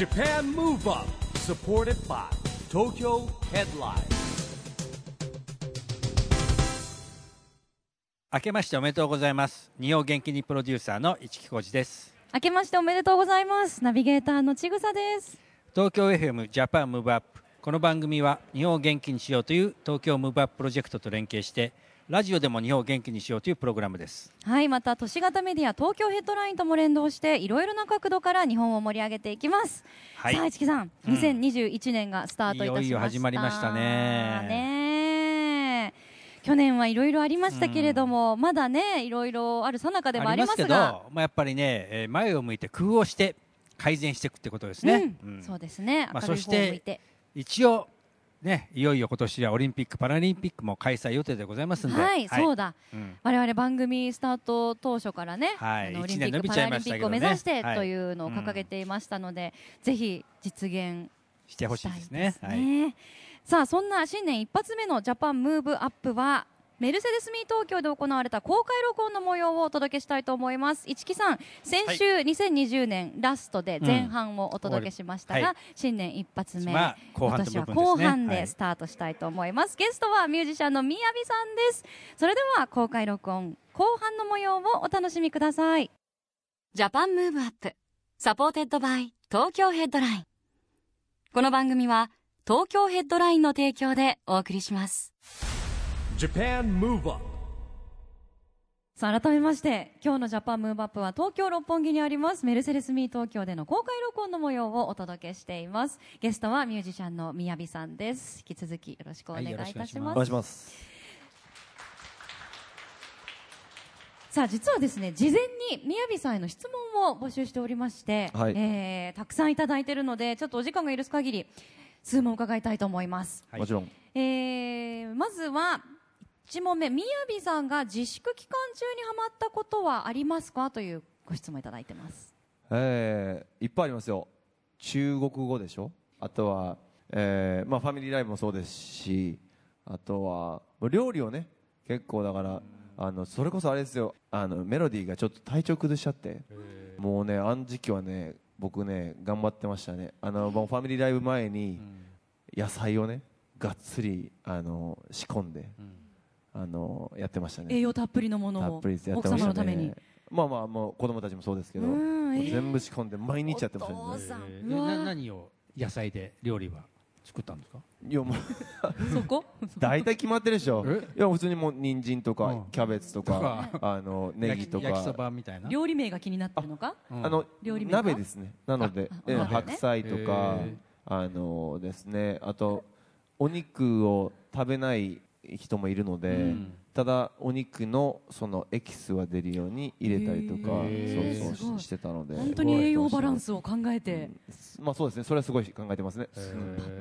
Japan Move Up supported by Tokyo Headline. 明けましておめでとうございます。日本元気にプロデューサーの一木広治です。明けましておめでとうございます。ナビゲーターのちぐさです。東京 FM ジャパンムーブアップこの番組は日本を元気にしようという東京ムーブアッププロジェクトと連携してラジオでも日本を元気にしようというプログラムです。はいまた都市型メディア東京ヘッドラインとも連動していろいろな角度から日本を盛り上げていきます、はい。さあ市木さん、うん。2021年がスタートいたしました。いよいよ始まりましたね。去年はいろいろありましたけれども、まだねいろいろあるさなかでもありますけど、がまあ、やっぱりね、えー前を向いて工夫をして改善していくってことですね、うん。うん。そうですね。まあ明るい方を向いて、一応ねいよいよ今年はオリンピック・パラリンピックも開催予定でございますんで。はい、そうだ。うん。我々番組スタート当初からね、はい。オリンピック・パラリンピックを目指してはい。というのを掲げていましたので、ぜひ実現してほしいですね。すねさあそんな新年一発目のジャパンムーブアップはメルセデスミー東京で行われた公開録音の模様をお届けしたいと思います。市木さん先週2020年ラストで前半をお届けしましたが、うんはい。新年一発目、まあ後半今年は後半はい。でスタートしたいと思います、ゲストはミュージシャンのみやびさんです。それでは公開録音後半の模様をお楽しみください。Japan Move Up supported by Tokyo Headline.この番組は東京ヘッドラインの提供でお送りします改めまして今日の Japan Move Up は東京六本木にあります Mercedes me 東京での公開録音の模様をお届けしています。ゲストはミュージシャンのみやびさんです。引き続きよろしくお願いいたします,、はいよろしくお願お願いします。さあ実はですね事前にみやびさんへの質問を募集しておりまして、はい。えーたくさんいただいているのでちょっとお時間が許す限り数問伺いたいと思います、はい。もちろん。えーまずは1問目みやびさんが自粛期間中にハマったことはありますか？というご質問いただいてます。えー、いっぱいありますよ。中国語でしょ？あとは、えー、まあファミリーライブもそうですし、あとは、料理をね、結構だから、あの、それこそあれですよ、あの、メロディーがちょっと体調崩しちゃって、もうね、あの時期はね、僕ね、頑張ってましたね。あの、もうファミリーライブ前に、野菜をね、がっつり、あの、仕込んで、あの、やってましたね。栄養たっぷりのものたをっぷりやって奥様のために。まあまあもう子供たちもそうですけど、うんえー。全部仕込んで毎日やってましたね。お父さん。えーな何を野菜で料理は作ったんですか？いやもう そこ？大体決まってるでしょ。え？いや普通にもう人参とか、うん。キャベツとかあのネギと焼き焼きそかばみたいな？料理名が気になってるのか？うん。あの料理名が？鍋ですね。なのでね。白菜とかあのですね。あとお肉を食べない人もいるので、うん。ただお肉のそのエキスは出るように入れたりとかそうそうしてたので。本当に栄養バランスを考えて。まあそうですね。それはすごい考えてますね。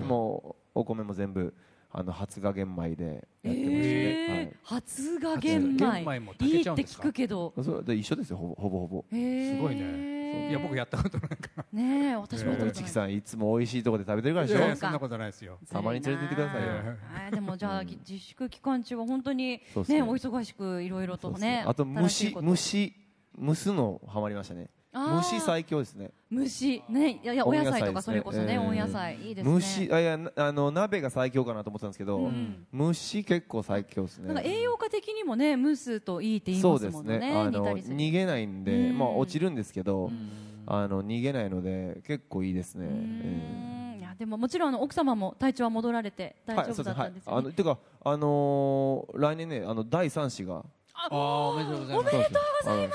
もうお米も全部あの初が玄米でやってましたね、えー。初が玄玄米いいってちゃうんですか？聞くけど。はい、それで一緒ですよ。ほぼほぼすごいねいや僕やったことないから。ねえ私もやったこと内木さんいつも美味しいところで食べてるからでしょ？そんなことないですよ。たまに連れて行ってくださいよ。はいでもじゃあ、自粛期間中は本当にね。ねお忙しくいろいろとねあと虫虫蒸すのハマりましたね虫最強ですね。虫。ね。いやいやお野菜とかそれこそね温野菜。いいですね。虫あいやなあの鍋が最強かなと思ってたんですけど、うん虫結構最強ですね。なんか栄養価的にもね蒸すといいって言いそうますですね。もんね。あの煮たりする。逃げないんで、うん。まあ落ちるんですけど、うん。あの逃げないので結構いいですね、いやでももちろんあの奥様も体調は戻られて大丈夫だったんですよね。はい、あのてかあのー来年ねあの第三子が。あーおめでとうございます。おめでとうございま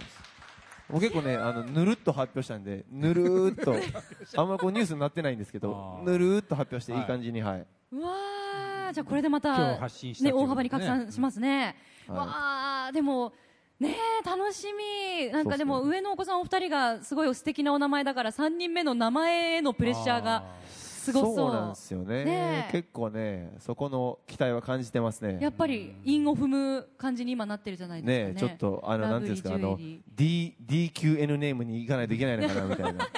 すもう結構ねあのぬるっと発表したんでぬるーっと。あんまこうニュースになってないんですけどぬるーっと発表していい感じにはい、うわーじゃあこれでま今た日発信したね。大幅に拡散しますね、はいわあでもねえ楽しみ。なんかでも上のお子さんお二人がすごい素敵なお名前だから3人目の名前へのプレッシャーがすごそう。なんですよね。ねえ。結構ねそこの期待は感じてますね。やっぱり韻を踏む感じに今なってるじゃないですかね。ねちょっとあのなんていうんですかあの D DQN ネームに行かないといけないのかなみたいな。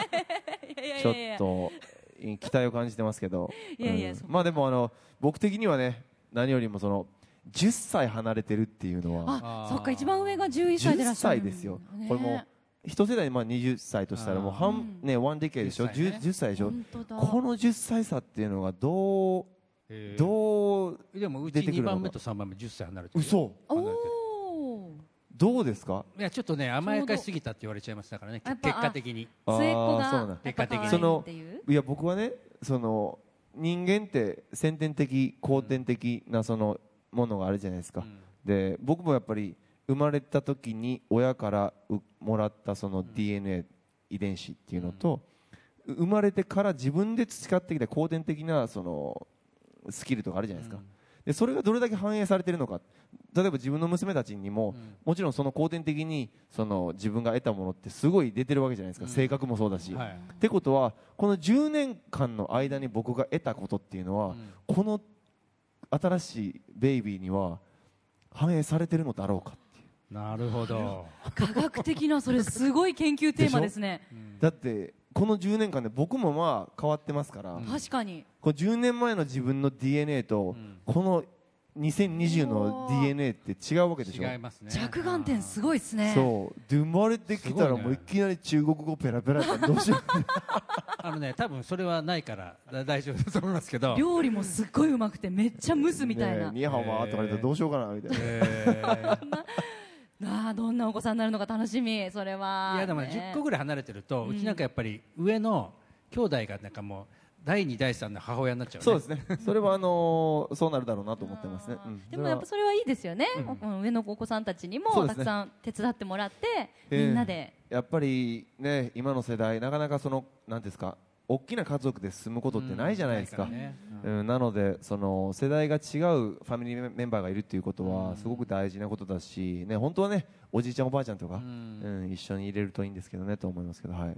ちょっと期待を感じてますけど。いやいやうん。まあでもあの僕的にはね何よりもその10歳離れてるっていうのは。あそっか一番上が11歳でいら10っしゃる歳ですよ。ねこれもう一世代まあ20歳としたらもう半ねワンデケでしょ？10歳ね。10, 10歳でしょ？この10歳差っていうのがどうえー。どうでもうち2出てくるのか。番目と3番目10歳離れてる嘘。どうですか？いやちょっとね甘やかしすぎたって言われちゃいましたからね。やっぱ結果的に。末っ子が結果的に。そのいや僕はねその人間って先天的後天的なそのものがあるじゃないですか、で僕もやっぱり生まれた時に親からうもらったその DNA 遺伝子っていうのと、う生まれてから自分で培ってきた後天的なそのスキルとかあるじゃないですか、でそれがどれだけ反映されているのか。例えば自分の娘たちにも、もちろんその後天的にその自分が得たものってすごい出てるわけじゃないですか、性格もそうだし、はい。ってことはこの10年間の間に僕が得たことっていうのは、この新しいベイビーには反映されてるのだろうかなるほど。科学的なそれすごい研究テーマですね。だってこの10年間で僕もまあ変わってますから、確かに。この10年前の自分の DNA と、この2020の DNA って違うわけでしょ？違いますね。着眼点すごいですね。そう。で生まれてきたらもういきなり中国語ペラペラってどうしよう あのね多分それはないからだ大丈夫だと思いますけど。料理もすっごいうまくてめっちゃ蒸すみたいな、ニーハオマーとか言われたらどうしようかなみたいな、えー ああどんなお子さんになるのか楽しみそれは。いやでもね10個ぐらい離れてるとうちなんかやっぱり上の兄弟がなんかもう第2第3の母親になっちゃうね。そうですね。それはあのーそうなるだろうなと思ってますね、うん。でもやっぱそれはいいですよね、うん。上のお子さんたちにもたくさん手伝ってもらって、ええみんなで。やっぱりね今の世代なかなかそのなんていうんですか大きな家族で住むことってないじゃないですか,、ないらね。うんなのでその世代が違うファミリーメンバーがいるっていうことはすごく大事なことだし、ね、本当はねおじいちゃんおばあちゃんとか、うん一緒に入れるといいんですけどねと思いますけどはい。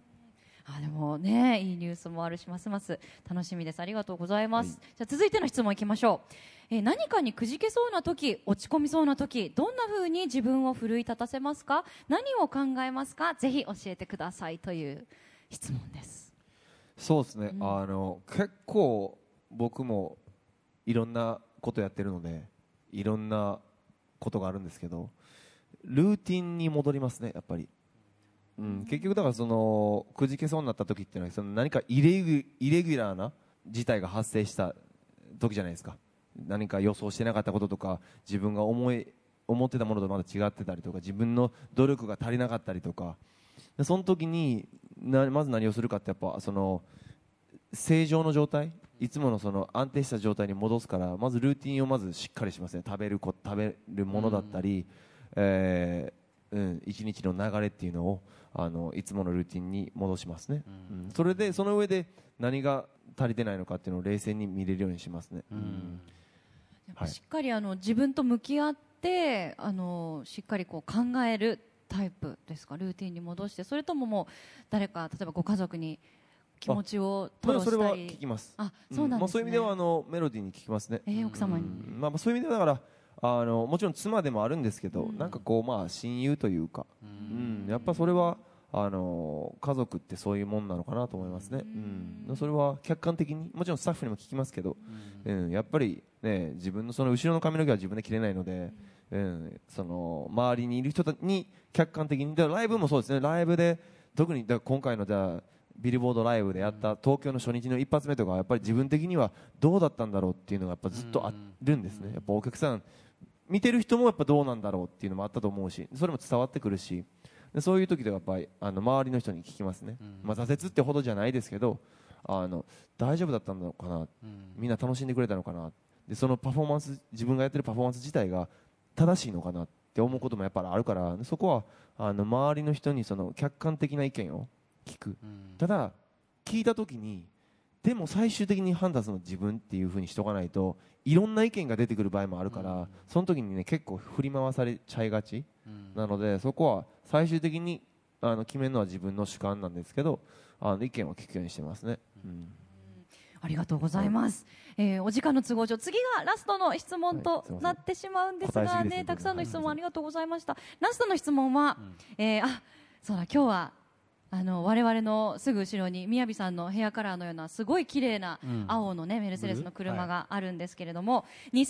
あでもねいいニュースもあるしますます楽しみです。ありがとうございます、はい。じゃあ続いての質問いきましょう、えー何かにくじけそうな時落ち込みそうな時どんな風に自分を奮い立たせますか？何を考えますか？ぜひ教えてくださいという質問ですそうですね、あの結構僕もいろんなことやってるのでいろんなことがあるんですけどルーティンに戻りますねやっぱり、うん、結局だからそのくじけそうになった時っていうのはその何かイレギュラーな事態が発生した時じゃないですか。何か予想してなかったこととか自分が思い思ってたものとまだ違ってたりとか自分の努力が足りなかったりとかでその時になまず何をするかってやっぱその正常の状態いつものその安定した状態に戻すからまずルーティンをまずしっかりしますね。食べるこ食べるものだったり、えーうん、一日の流れっていうのをあのいつものルーティンに戻しますね、うん。それでその上で何が足りてないのかっていうのを冷静に見れるようにしますね、うん。やっぱしっかりあの自分と向き合ってあのしっかりこう考えるタイプですか？ルーティンに戻してそれとももう誰か例えばご家族に気持ちを吐露まあそれは聞きます。あそうなんですね、まあ、そういう意味ではあのメロディーに聞きますね、えー奥様に。うん。まあ、まあそういう意味ではだからあのもちろん妻でもあるんですけど、なんかこうまあ親友というか、うん。やっぱそれはあの家族ってそういうもんなのかなと思いますね、うん。それは客観的にもちろんスタッフにも聞きますけど、うん。やっぱりね自分のその後ろの髪の毛は自分で切れないので、うん、その周りにいる人に客観的にライブもそうですね。ライブで特に今回のじゃあビルボードライブでやった東京の初日の一発目とかはやっぱり自分的にはどうだったんだろうっていうのがやっぱずっとあるんですね、やっぱお客さん見てる人もやっぱどうなんだろうっていうのもあったと思うしそれも伝わってくるし。でそういう時ではやっぱりあの周りの人に聞きますね、まあ、挫折ってほどじゃないですけどあの大丈夫だったのかな、みんな楽しんでくれたのかな？でそのパフォーマンス自分がやってるパフォーマンス自体が正しいのかなって思うこともやっぱりあるからそこはあの周りの人にその客観的な意見を聞く、ただ聞いた時にでも最終的に判断するのは自分っていうふうにしとかないといろんな意見が出てくる場合もあるから、その時にね結構振り回されちゃいがち、なのでそこは最終的にあの決めるのは自分の主観なんですけどあの意見を聞くようにしてますね、うんありがとうございます、えーお時間の都合上次がラストの質問となってしまうんですが答えすぎですねたくさんの質問ありがとうございました。ラストの質問は、えーあそうだ今日はあの我々のすぐ後ろに宮城さんのヘアカラーのようなすごい綺麗なうん。青のね、メルセデスの車があるんですけれども、2020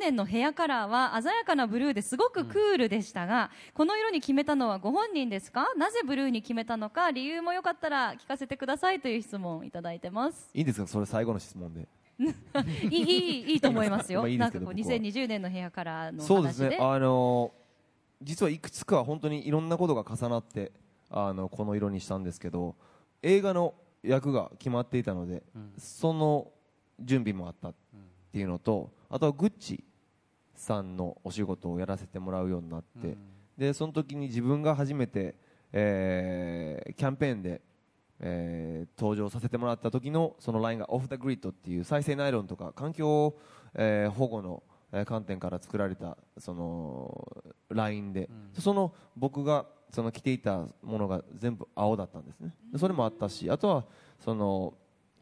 年のヘアカラーは鮮やかなブルーですごくクールでしたが、この色に決めたのはご本人ですか？なぜブルーに決めたのか理由もよかったら聞かせてくださいという質問をいただいてます。いいんですか？それ最後の質問で。いいいいいいと思いますよ。まあいいなんかこう僕は。2020年のヘアカラーの話で。そうですね。あの実はいくつか本当にいろんなことが重なってあのこの色にしたんですけど映画の役が決まっていたので、その準備もあったっていうのとあとはグッチさんのお仕事をやらせてもらうようになって、でその時に自分が初めて、えーキャンペーンで、えー登場させてもらった時のそのラインがオフ・ザ・グリッドっていう再生ナイロンとか環境、えー保護のえー観点から作られたそのラインで、その僕がその着ていたものが全部青だったんですね。でそれもあったしあとはその、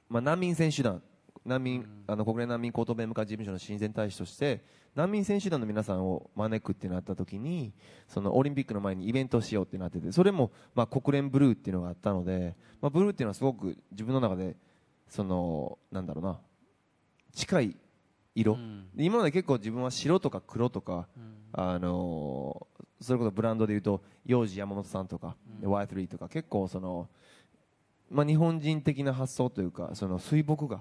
まあ、難民選手団難民、あの国連難民高等弁務官事務所の親善大使として難民選手団の皆さんを招くってなった時にそのオリンピックの前にイベントをしようってなっててそれも、まあ、国連ブルーっていうのがあったので、まあ、ブルーっていうのはすごく自分の中でそのなんだろうな近い色、で今まで結構自分は白とか黒とか、あのーそれこそブランドでいうと幼児山本さんとか、で Y3 とか結構その、まあ、日本人的な発想というかその水墨画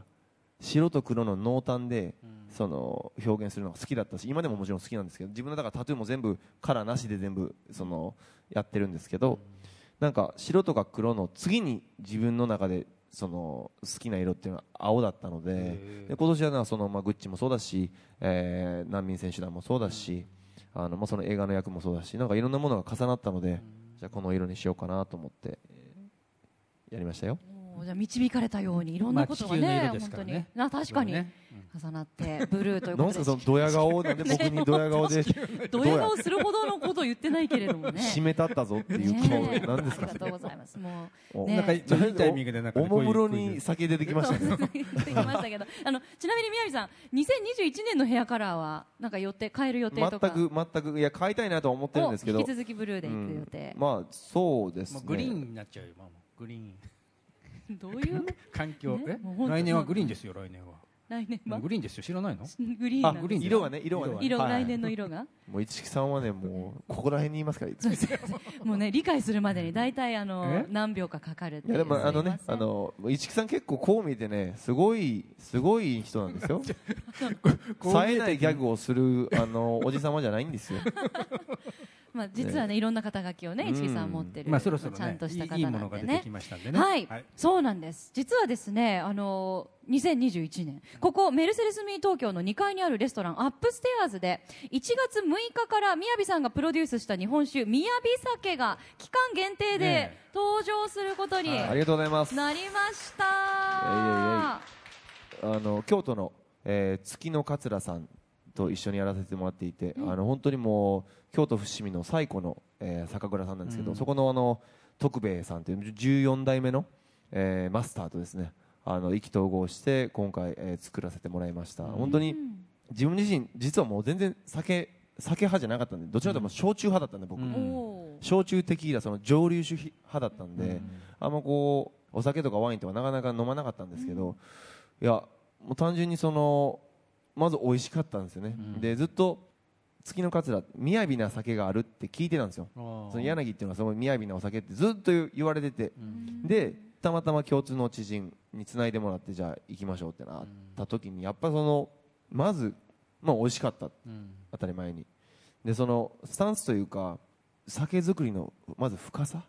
白と黒の濃淡で、その表現するのが好きだったし今でももちろん好きなんですけど自分のだからタトゥーも全部カラーなしで全部そのやってるんですけど、なんか白とか黒の次に自分の中でその好きな色っていうのは青だったのでで今年はなその、まあ、グッチもそうだし、えー難民選手団もそうだし、あのまあ、その映画の役もそうだしなんかいろんなものが重なったので、じゃあこの色にしようかなと思って、えーやりましたよ。じゃあ導かれたようにいろんなことがね,、本当に。な確かに、ね。重なってブルーということで。そのドヤ顔で僕にドヤ顔で ドヤ顔するほどのことを言ってないけれどもね。締めたったぞっていうね。顔なんですか？ありがとうございます。もう。なんかいいタイミングでなんかおもむろに酒出てきましたね。言ってきましたけど。あのちなみに宮城さん2021年のヘアカラーはなんか予定変える予定とか？全く全くいや買いたいなとは思ってるんですけど。お引き続きブルーで行く予定、うん。まあそうですね。グリーンになっちゃうよ、まあ、グリーンどういう？環境、え？ね来年はグリーンですよ来年は。来年は？グリーンですよ。知らないの？あ グリーンなグリーン色はね色はね。色、はい。来年の色が？もう市木さんはねもうここら辺にいますからいつ。ももうね理解するまでに大体あのえ？何秒かかかるっていやでもあのねあの市木さん結構こう見てねすごいすごい人なんですよ。冴えないギャグをするあのおじさまじゃないんですよまあ実はねいろんな肩書きをねうん。市木さん持ってる、まあそろそろちゃんねとした方なんでね。はい、そうなんです。実はですねあの2021年ここメルセデスミー東京の2階にあるレストランアップステアーズで1月6日からみやびさんがプロデュースした日本酒みやび酒が期間限定でね登場することにありがとうございます。なりました、あの京都の、えー月の桂さんと一緒にやらせてもらっていて、あの本当にもう京都伏見の最古の、えー酒蔵さんなんですけど、そこのあの徳兵衛さんという14代目の、えーマスターとですねあの意気投合して今回、えー作らせてもらいました、本当に自分自身実はもう全然酒酒派じゃなかったんでどちらかというと焼酎派だったんで僕、うん。焼酎テキーラその蒸留酒派だったんで、あんまこうお酒とかワインとかなかなか飲まなかったんですけど、いやもう単純にそのまず美味しかったんですよね、でずっと月の桂雅な酒があるって聞いてたんですよ。その柳っていうのはすごい雅なお酒ってずっと言われてて、でたまたま共通の知人につないでもらってじゃあ行きましょうってなった時にやっぱそのまずまあ美味しかった。当たり前に。でそのスタンスというか酒造りのまず深さ、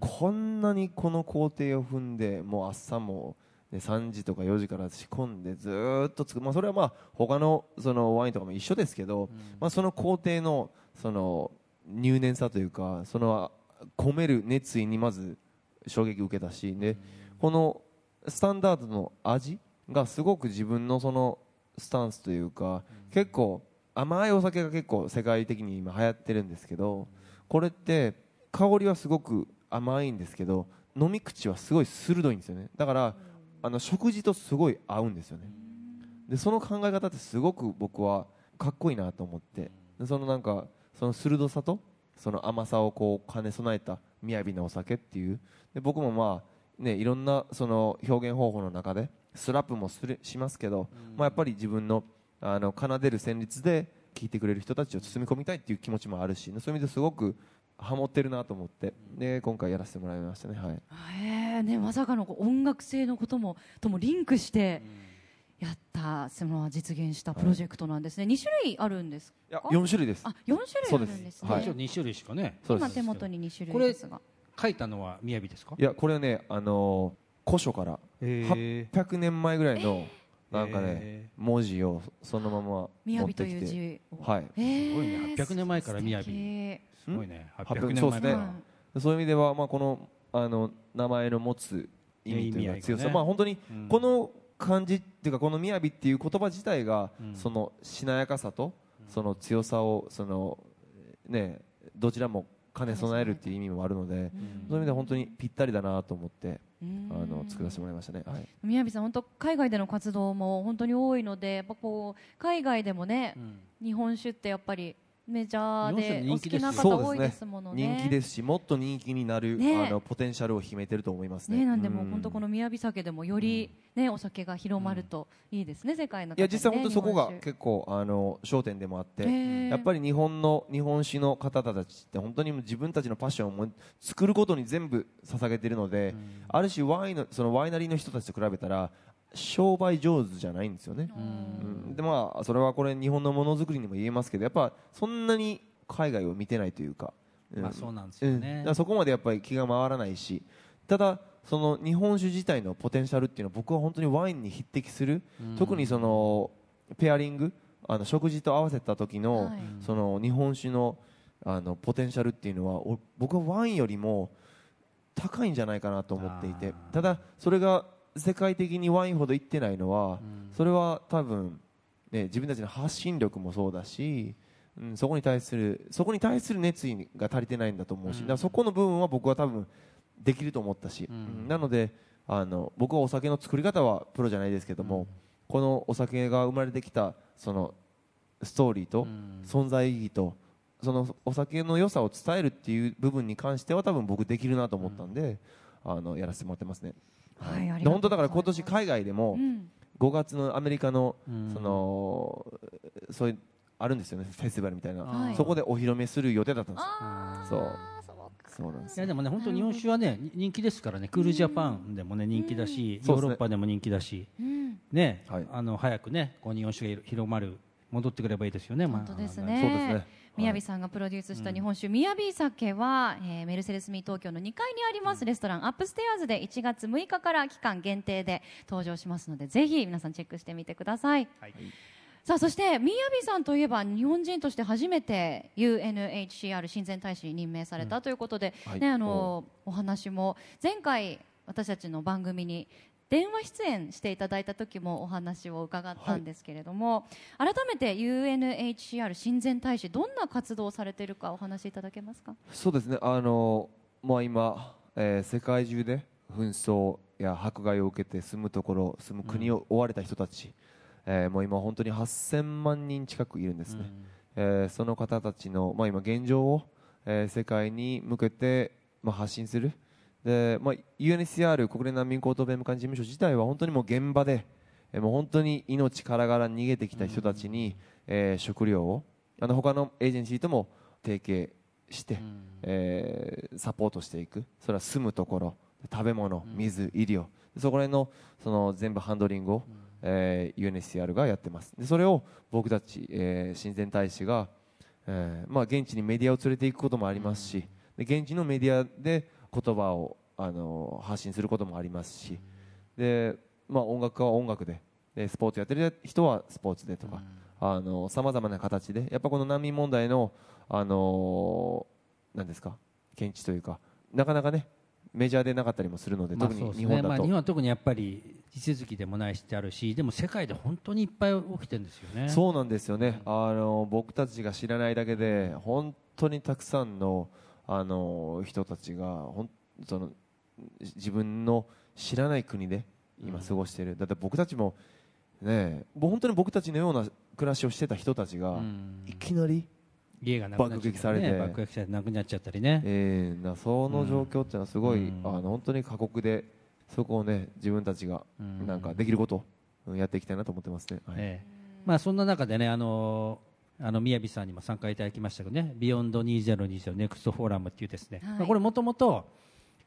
こんなにこの工程を踏んでもう朝も、ね、3時とか4時から仕込んでずーっと作る、まあ、それはまあ他のそのワインとかも一緒ですけど、まあ、その工程のその入念さというかその込める熱意にまず衝撃を受けたしでこのスタンダードの味がすごく自分のそのスタンスというか、結構甘いお酒が結構世界的に今流行ってるんですけどこれって香りはすごく甘いんですけど飲み口はすごい鋭いんですよね。だからあの食事とすごい合うんですよね。でその考え方ってすごく僕はかっこいいなと思って。でそのなんかその鋭さとその甘さをこう兼ね備えた雅なお酒っていう。で僕もまあねいろんなその表現方法の中でスラップもするしますけど、まあ、やっぱり自分のあの奏でる旋律で聴いてくれる人たちを包み込みたいっていう気持ちもあるしそういう意味ですごくハモってるなと思って。で今回やらせてもらいましたね。はい。へえねまさかの音楽性のこともともリンクしてやったその実現したプロジェクトなんですね、二種類あるんですいやか4種類です。あ四種類あるんですね。そうです。一応2種類しかね。今そうです。手元に二種これ類ですが。書いたのは雅ですか？いやこれはねあの古書から。へ800年前ぐらいのなんかねへ文字をそのまま持ってきて。いう字を。はい。すごいね。800年前から雅すごいね。800 800年そうですね。前からはいそういう意味では、まあ、このあの名前の持つ意味というか強さ、ね。まあ、本当にうん。この漢字っていうかこの「雅」っていう言葉自体が、うんそのしなやかさとその強さをその、ね、どちらも兼ね備えるっていう意味もあるので、そういう意味では本当にぴったりだなと思ってうん。あの作らせてもらいましたね。はい。宮城さん本当海外での活動も本当に多いのでやっぱこう海外でもねうん。日本酒ってやっぱりメジャーで人気な方多いですものね。人気ですしもっと人気になる、ね。あのポテンシャルを秘めてると思いますね。ねなんでもうん。本当この宮城酒でもよりねお酒が広まるといいですね世界のいや実際本当にそこが結構あの焦点でもあって、やっぱり日本の日本酒の方たちって本当に自分たちのパッションを作ることに全部捧げているので、ある種ワインのそのワイナリーの人たちと比べたら商売上手じゃないんですよね、うん。でまあそれはこれ日本のものづくりにも言えますけどやっぱそんなに海外を見てないというか、ん。まあそうなんですよね。うん。そこまでやっぱり気が回らないしただその日本酒自体のポテンシャルっていうのは僕は本当にワインに匹敵する、特にそのペアリングあの食事と合わせた時の、はいその日本酒のあのポテンシャルっていうのはお僕はワインよりも高いんじゃないかなと思っていて。ただそれが世界的にワインほどいってないのは、それは多分、ね、自分たちの発信力もそうだし、うん、そこに対するそこに対する熱意が足りてないんだと思うし、だからそこの部分は僕は多分できると思ったし、うん。なのであの僕はお酒の作り方はプロじゃないですけども、このお酒が生まれてきたそのストーリーと存在意義とそのお酒の良さを伝えるっていう部分に関しては多分僕できるなと思ったんで、あのやらせてもらってますね。本当だから今年海外でもうん。5月のアメリカのうん。そのそういうあるんですよねフェスティバルみたいな、はい。そこでお披露目する予定だったんですよ。そう。そうなんですいやでもね本当日本酒はね人気ですからね。クールジャパンでもね人気だしヨーそうですねロッパでも人気だしうん。ねはい。あの早くねこう日本酒が広まる戻ってくればいいですよね。まあ本当ですそうねですね宮城さんがプロデュースした日本酒、宮城酒は、えーメルセデスミー東京の2階にあります。レストランアップステアーズで1月6日から期間限定で登場しますのでぜひ皆さんチェックしてみてください、はい。さあそして宮城さんといえば日本人として初めて UNHCR 親善大使に任命されたということで、はい。ね、あのお話も前回私たちの番組に電話出演していただいた時もお話を伺ったんですけれども、改めて UNHCR 親善大使どんな活動をされているかお話しいただけますか？そうですね。あのまあ今、えー世界中で紛争や迫害を受けて住むところ住む国を追われた人たち、えーもう今本当に8000万人近くいるんですね、えーその方たちの、まあ、今現状を、えー世界に向けて、まあ、発信するで、まあ、UNHCR 国連難民高等弁務官事務所自体は本当にもう現場で、えーもう本当に命からがら逃げてきた人たちに、えー食料をあの他のエージェンシーとも提携して、えーサポートしていく。それは住むところ食べ物水医療。そこら辺のその全部ハンドリングを、えー UNHCR がやってます。でそれを僕たち、えー親善大使が、えーまあ、現地にメディアを連れていくこともありますしで現地のメディアで言葉を、あの発信することもありますしで、まあ、音楽家は音楽ででスポーツやってる人はスポーツでとかさまざまな形でやっぱこの難民問題の、あのなんですか検知というかなかなかねメジャーでなかったりもするので、まあ特に日本だと、まあ日本は特にやっぱり地続きでもないしてあるしでも世界で本当にいっぱい起きてるんですよね。そうなんですよね、あの僕たちが知らないだけで本当にたくさんのあの人たちがほんその自分の知らない国で今過ごしている、だって僕たちもねもう本当に僕たちのような暮らしをしてた人たちが、うん。いきなり家が爆撃されて。爆撃されてなくなっちゃったりね、えー、なその状況っていうのはすごい、うん。あの本当に過酷でそこをね自分たちがうん。なんかできることをうんやっていきたいなと思ってますね。はい。ええ。まあ、そんな中でね、あのあのみやびさんにも参加いただきましたけどね、 beyond 2020 NEXT FORUM っていうですね、はいまあこれもともと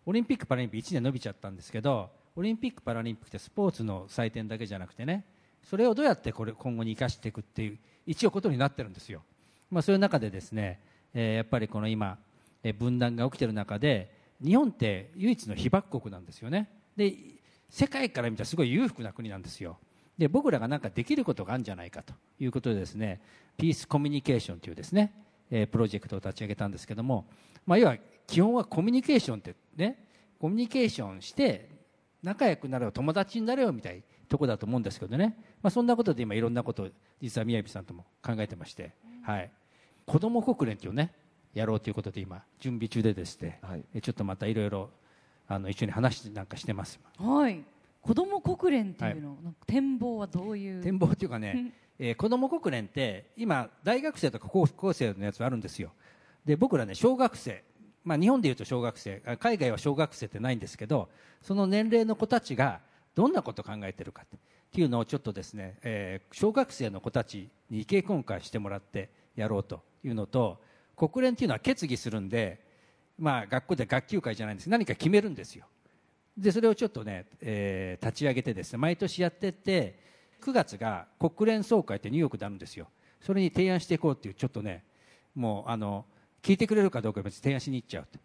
オリンピック・パラリンピック1年伸びちゃったんですけど、オリンピック・パラリンピックってスポーツの祭典だけじゃなくてね、それをどうやってこれ今後に生かしていくっていう一応ことになってるんですよ。まあ、そういう中でですね、えーやっぱりこの今、えー分断が起きている中で、日本って唯一の被爆国なんですよね。で、世界から見たらすごい裕福な国なんですよ。で僕らが何かできることがあるんじゃないかということでですねピースコミュニケーションというですね、えープロジェクトを立ち上げたんですけども、まあ、要は基本はコミュニケーションってねコミュニケーションして仲良くなれよ友達になれよみたいなとこだと思うんですけどね、まあ、そんなことで今いろんなことを実は宮城さんとも考えてまして、はい、子ども国連っていうねやろうということで今準備中でですね、はい。えちょっとまたいろいろあの一緒に話なんかしてます。はい。子ども国連っていうの、なんか展望はどういう？展望っていうかね、えー子ども国連って今大学生とか高校生のやつあるんですよ。で僕らね小学生、まあ、日本でいうと小学生。海外は小学生ってないんですけどその年齢の子たちがどんなことを考えてるかっていうのをちょっとですね、えー小学生の子たちに意見交換してもらってやろうというのと国連っていうのは決議するんで、まあ、学校で学級会じゃないんです。何か決めるんですよ。でそれをちょっとね、えー立ち上げてですね毎年やってって9月が国連総会ってニューヨークであるんですよそれに提案していこうっていうちょっとねもうあの聞いてくれるかどうかは別に提案しに行っちゃうと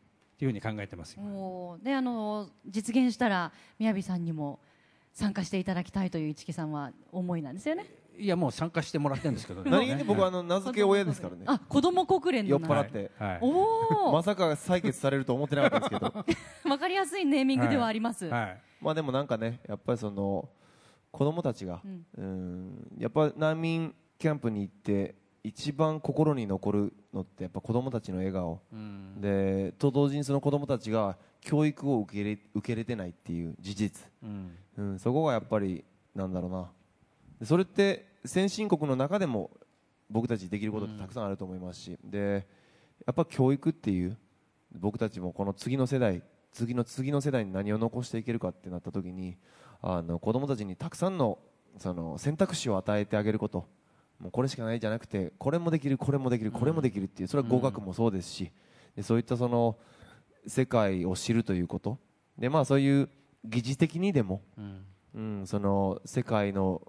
いうふうに考えてますよおーであの実現したら宮城さんにも参加していただきたいという市木さんは思いなんですよね。いやもう参加してもらってるんですけどね何気に僕はあの名付け親ですからね。あ子供国連の酔っ払って。はいおお、まさか採決されると思ってなかったんですけど。わかりやすいネーミングではあります。はいまあでもなんかね、やっぱりその子供たちが、うん。うん、やっぱ難民キャンプに行って一番心に残るのってやっぱ子供たちの笑顔。うん。でと同時にその子供たちが教育を受け入れ受け入れてないっていう事実、うん。うん、そこがやっぱりなんだろうな。でそれって先進国の中でも僕たちできることってたくさんあると思いますし、でやっぱ教育っていう僕たちもこの次の世代次の次の世代に何を残していけるかってなった時にあの子供たちにたくさんのその選択肢を与えてあげること。もうこれしかないじゃなくてこれもできるこれもできるこれもできるっていうそれは語学もそうですし、でそういったその世界を知るということ。でまあそういう疑似的にでもうん。うん、その世界の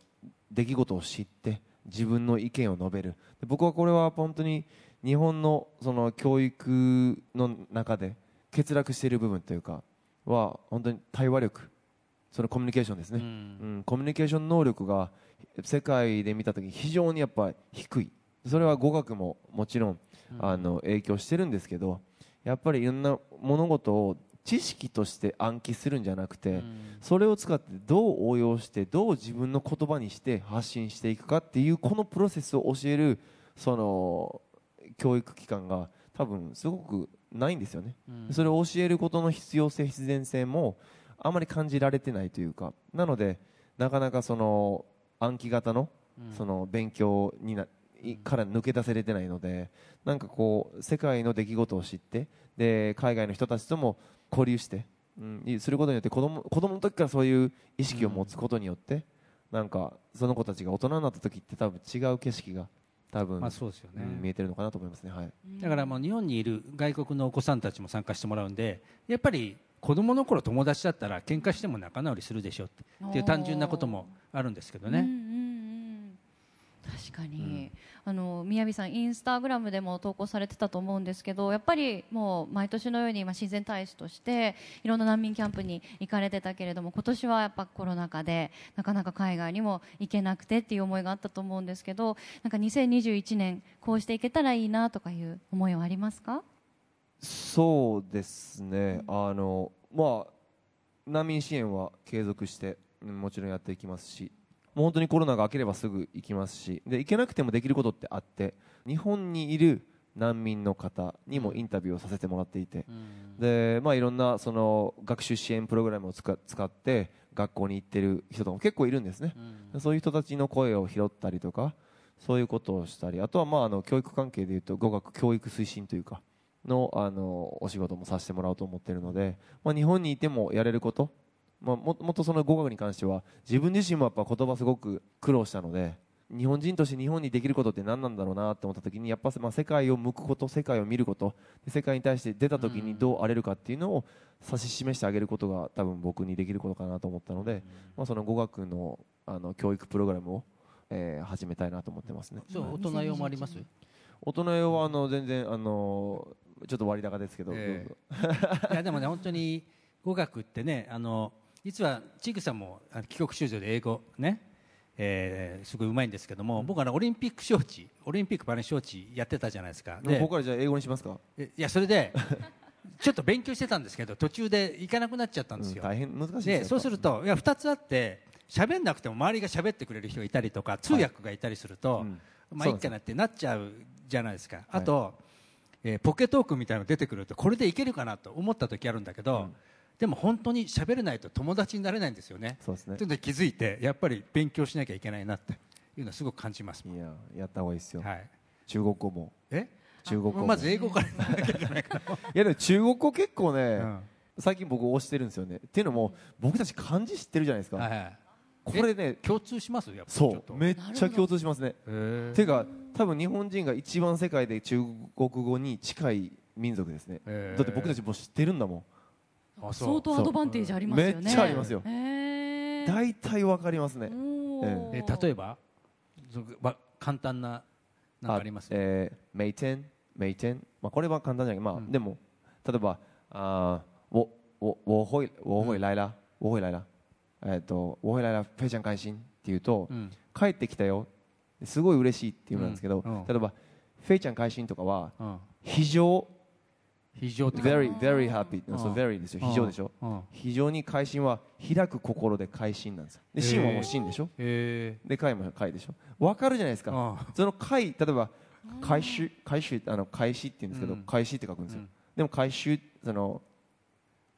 出来事を知って自分の意見を述べる。で僕はこれは本当に日本のその教育の中で欠落している部分というかは本当に対話力そのコミュニケーションですね、ううん。んコミュニケーション能力が世界で見た時に非常にやっぱ低い。それは語学ももちろん、あの影響してるんですけどやっぱりいろんな物事を知識として暗記するんじゃなくて、それを使ってどう応用してどう自分の言葉にして発信していくかっていうこのプロセスを教えるその教育機関が多分すごくないんですよね、それを教えることの必要性必然性もあまり感じられてないというかなのでなかなかその暗記型のその勉強にないから抜け出せれてないのでなんかこう世界の出来事を知ってで海外の人たちとも交流して、うん、することによって子供子供の時からそういう意識を持つことによって、なんかその子たちが大人になった時って多分違う景色が多分、まあそうですよね。うん見えてるのかなと思いますね。はい。だからもう日本にいる外国のお子さんたちも参加してもらうんでやっぱり子供の頃友達だったら喧嘩しても仲直りするでしょっていう単純なこともあるんですけどね、うんうんうん。確かに、あの宮城さんインスタグラムでも投稿されてたと思うんですけどやっぱりもう毎年のようにまあ自然大使としていろんな難民キャンプに行かれてたけれども今年はやっぱコロナ禍でなかなか海外にも行けなくてっていう思いがあったと思うんですけどなんか2021年こうしていけたらいいなとかいう思いはありますか？そうですね、あのまあ、難民支援は継続して、うんもちろんやっていきますし、もう本当にコロナが明ければすぐ行きますし、で行けなくてもできることってあって、日本にいる難民の方にもインタビューをさせてもらっていて、でまあ、いろんなその学習支援プログラムを使使って学校に行ってる人とかも結構いるんですね、そういう人たちの声を拾ったりとかそういうことをしたりあとはまああの教育関係でいうと語学教育推進というかのあのお仕事もさせてもらおうと思っているので、まあ、日本にいてもやれること、まあ、ももっとその語学に関しては自分自身もやっぱ言葉すごく苦労したので日本人として日本にできることって何なんだろうなって思った時にやっぱまあ世界を向くこと世界を見ることで世界に対して出た時にどう荒れるかっていうのを指し示してあげることが多分僕にできることかなと思ったので、まあ、その語学のあの教育プログラムを、えー始めたいなと思ってますね。そう大人用もあります？大人用はあの全然あのちょっと割高ですけど、えどうぞ。いやでもね本当に語学ってねあの実はちぐさんも帰国子女で英語ね、えーすごいうまいんですけども、僕はあのオリンピック招致オリンピックパラリン招致やってたじゃないですか。でここからじゃあ英語にしますか、えいやそれでちょっと勉強してたんですけど途中で行かなくなっちゃったんですよ、うん大変難しいですでそうするといや2つあって喋んなくても周りが喋ってくれる人がいたりとか通訳がいたりすると、うん。まあいいかなってなっちゃうじゃないですか、あと、えーポケトークみたいなの出てくるとこれでいけるかなと思った時あるんだけど、うん。でも本当に喋れないと友達になれないんですよね。そうですね。というので気づいてやっぱり勉強しなきゃいけないなっていうのはすごく感じます、いややった方がいいですよ、はい、中国語も。え？中国語も。まず英語からいやでも中国語結構ね、ら、最近僕推してるんですよね。っていうのも僕たち漢字知ってるじゃないですか、うんはいはい、これね共通します？やっぱそう。めっちゃ共通しますね。ていうか多分日本人が一番世界で中国語に近い民族ですね。だって僕たちもう知ってるんだもん。相当アドバンテージありますよね。めっちゃありますよ。大体わかりますね。おー。え例えば？簡単ななんかあります？えー、メイテンメイテンまあこれは簡単じゃないまあ、うん。でも例えばあー我我我会我会来了我会来了えっと我会来了非常開心っていうと、うん。帰ってきたよ。すごい嬉しいっていうんですけど、うん。うん。例えばフェイちゃん開心とかはうん。非常非常ってか。very very happy うん。そう very ですよ。非常でしょ？うん。非常に開心は開く心で開心なんです。よで心はもう心でしょ？へで開も開でしょ？わかるじゃないですか。あその開例えば開始開始あの開始って言うんですけど、うん。開始って書くんですよ、うん。でも開始その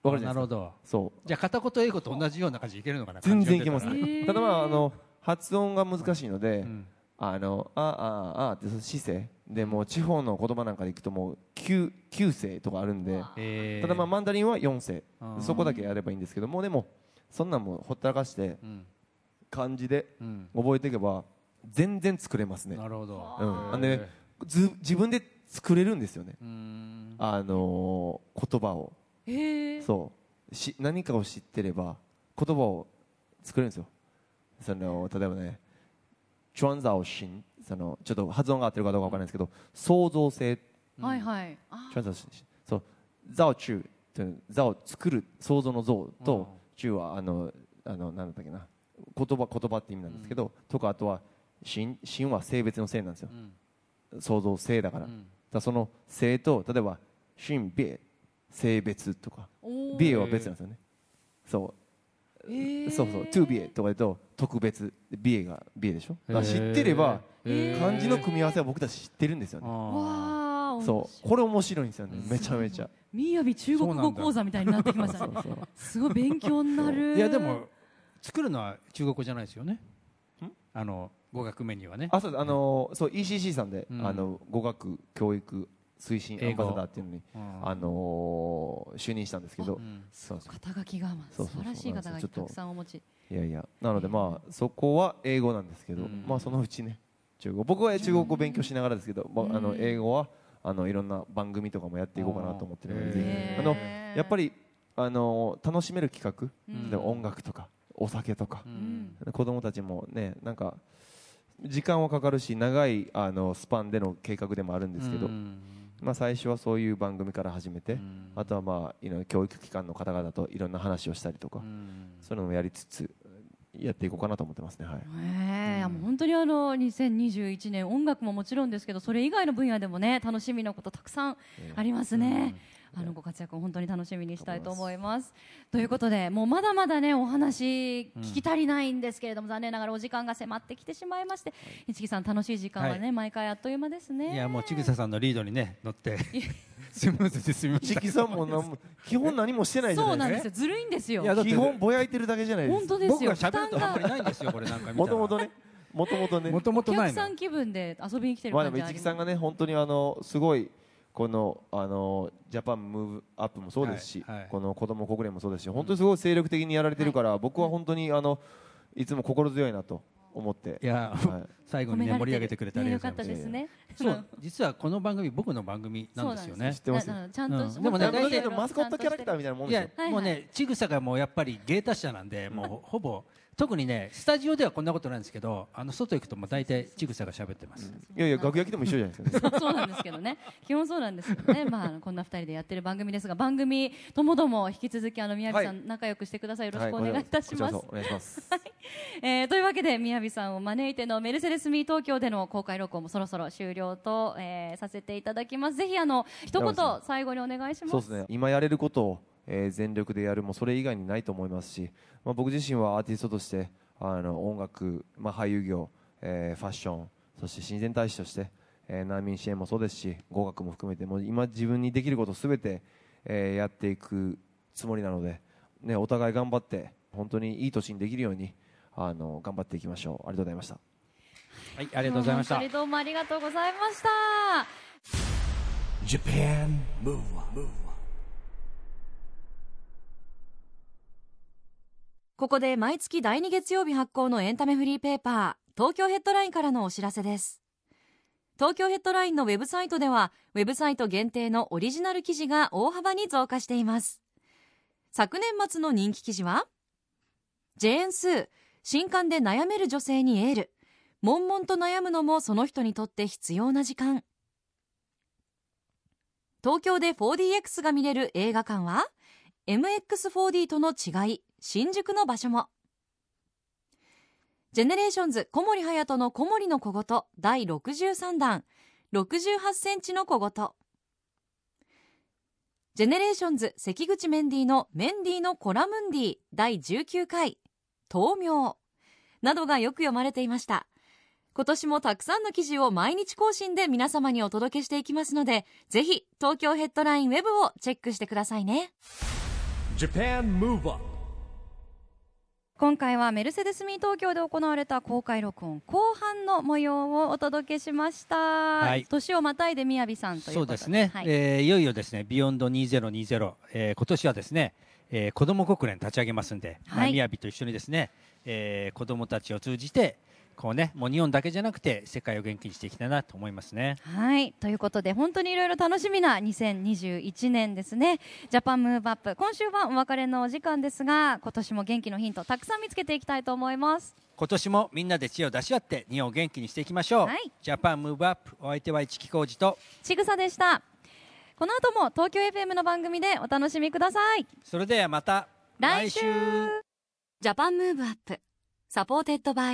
わかるじゃないですか。なるほど。そう。じゃあ片言英語と同じような感じでいけるのかな全然いけますただまああの発音が難しいので、うん。あのあああってその姿勢。でもう地方の言葉なんかでいくともう9 9世とかあるんでえー。ただまあマンダリンは4世うんそこだけやればいいんですけどもうでもそんなんもうほったらかしてうん。漢字でうん。覚えていけば全然作れますね、なるほど。うん、自分で作れるんですよね。あのー言葉をそう。し何かを知ってれば言葉を作れるんですよ。その例えばね創造心そのちょっと発音が合ってるかどうかわからないですけど創造性。はいはい。あ創造心そう。造中という造を作る創造の造と中はあのあのなんだったっけな。言葉言葉って意味なんですけど、とかあとは心心は性別の性なんですよ。うん。創造性だから,、だかうんらその性と例えば心別性別とか。は別なんですよね。そう。そうそう、to be とか言うと特別、美が美でしょ。だから知ってれば漢字の組み合わせは僕たち知ってるんですよね。あわあそう、これ面白いんですよね。めちゃめちゃ。みやび中国語講座みたいになってきましたね。すごい勉強になる。ーいやでも作るのは中国語じゃないですよね。ん？あの語学メニューはね。あ、そう、あのーそう ECC さんで、うん。あの語学教育推進アンバサダーっていうのに、うん。あのー就任したんですけどう、んそうそう。肩書きが素晴らしい肩書ちょっときたくさんお持ち。いやいや、なのでまあそこは英語なんですけど、うん。まあそのうちね、中国。僕は中国語勉強しながらですけど、まああのうん英語はあのいろんな番組とかもやっていこうかなと思ってるので、あのやっぱりあの楽しめる企画、うん。で音楽とかお酒とかう、ん。子供たちもねなんか時間はかかるし長いあのスパンでの計画でもあるんですけど、うんまあ最初はそういう番組から始めて、うんあとはまあいろいろ教育機関の方々といろんな話をしたりとか、うんそういうのもやりつつやっていこうかなと思ってますね。はい。ねえいやもう本当にあの2021年音楽ももちろんですけどそれ以外の分野でもね楽しみなことたくさんありますね。あのご活躍を本当に楽しみにしたいと思います。ということでもうまだまだねお話聞き足りないんですけれども、残念ながらお時間が迫ってきてしまいまして一木さん楽しい時間はね、は毎回あっという間ですね。いやもうちぐささんのリードにね乗ってスムーズに進みましたチキさんも何も基本何もしてないじゃそうなでないんですよずるいんですよ。いやだってすか。基本ぼやいてるだけじゃないですか。本当ですよ。僕が喋るとあんまりないんですよこれなんかもともとね、もともとねもともおとないの客さん気分で遊びに来てるまあでも感じあります市木さんがね本当にあのすごいこのあのジャパンムーブアップもそうですし、はいはい。この子ども国連もそうですし本当にすごい精力的にやられてるから、僕は本当にあのいつも心強いなと思って。いや、はい最後にね盛り上げてくれてありがとうございますねよかったですね。そう実はこの番組僕の番組なんですよね。知ってますちゃんと、うん。でもね大体でもマスコットキャラクターみたいなもんいやですよ、はい。もうねちぐさがもうやっぱり芸達者なんでもうほぼ特にねスタジオではこんなことないんですけどあの外行くともう大体ちぐさが喋ってます、いやいや楽屋来ても一緒じゃないですか、ね、そうなんですけどね。基本そうなんですけどね。まあこんな二人でやってる番組ですが番組ともども引き続きあの宮城さん、は仲良くしてください。よろしはくお願いいたします、こちらこそお願いします。えーというわけで宮城さんを招いてのメルセデスミー東京での公開録音もそろそろ終了と、えーさせていただきます。ぜひあの一言最後にお願いします。そうですね。今やれることを、えー全力でやるもうそれ以外にないと思いますし、まあ、僕自身はアーティストとしてあの音楽、まあ、俳優業、えーファッションそして親善大使として、えー難民支援もそうですし語学も含めてもう今自分にできることすべて、えーやっていくつもりなので、ね、お互い頑張って本当にいい年にできるようにあの頑張っていきましょう。ありがとうございましたはいありがとうございました。どうもありがとうございました。Japan Move Up ここで毎月第2月曜日発行のエンタメフリーペーパー東京ヘッドラインからのお知らせです。東京ヘッドラインのウェブサイトではウェブサイト限定のオリジナル記事が大幅に増加しています。昨年末の人気記事はジェーン・スー新刊で悩める女性にエール悶々と悩むのもその人にとって必要な時間。東京で 4DX が見れる映画館は MX4D との違い新宿の場所も。ジェネレーションズ小森隼人の小森の小言第63弾。68センチの小言。 GENERATIONS 関口メンディーのメンディーのコラムンディ第19回。豆苗。などがよく読まれていました。今年もたくさんの記事を毎日更新で皆様にお届けしていきますのでぜひ東京ヘッドラインウェブをチェックしてくださいね。Japan Move Up 今回はメルセデスミー東京で行われた公開録音後半の模様をお届けしました、い。年をまたいでみやびさんというそことうですね、はい。えーいよいよですねビヨンド2020、えー今年はですね、えー子ども国連立ち上げますんで、まあはい。みやびと一緒にですね、えー子どもたちを通じてこうねもう日本だけじゃなくて世界を元気にしていきたいなと思いますね。はい。ということで本当にいろいろ楽しみな2021年ですね。ジャパンムーブアップ今週はお別れのお時間ですが今年も元気のヒントたくさん見つけていきたいと思います。今年もみんなで知恵を出し合って日本を元気にしていきましょう、はい。ジャパンムーブアップお相手は市木浩二と。ちぐさでした。この後も東京 FM の番組でお楽しみください。それではまた来週。 Japan Move Up supported by